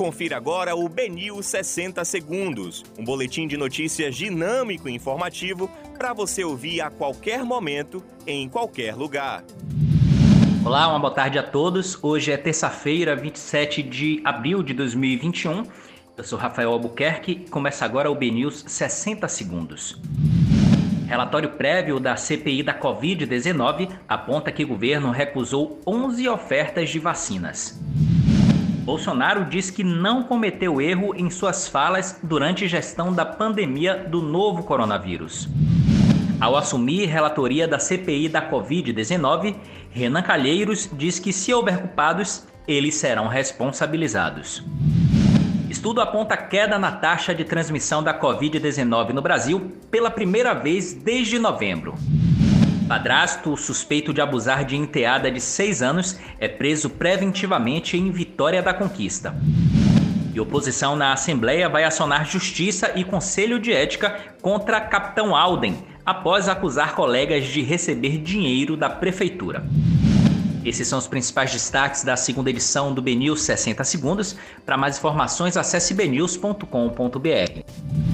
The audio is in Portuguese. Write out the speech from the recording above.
Confira agora o Benil 60 Segundos, um boletim de notícias dinâmico e informativo para você ouvir a qualquer momento, em qualquer lugar. Olá, uma boa tarde a todos. Hoje é terça-feira, 27 de abril de 2021. Eu sou Rafael Albuquerque e começa agora o BNews 60 Segundos. Relatório prévio da CPI da Covid-19 aponta que o governo recusou 11 ofertas de vacinas. Bolsonaro diz que não cometeu erro em suas falas durante gestão da pandemia do novo coronavírus. Ao assumir relatoria da CPI da Covid-19, Renan Calheiros diz que se houver culpados, eles serão responsabilizados. Estudo aponta queda na taxa de transmissão da Covid-19 no Brasil pela primeira vez desde novembro. Padrasto suspeito de abusar de enteada de 6 anos é preso preventivamente em Vitória da Conquista. E oposição na Assembleia vai acionar Justiça e Conselho de Ética contra Capitão Alden, após acusar colegas de receber dinheiro da prefeitura. Esses são os principais destaques da segunda edição do BNews 60 Segundos. Para mais informações, acesse bnews.com.br.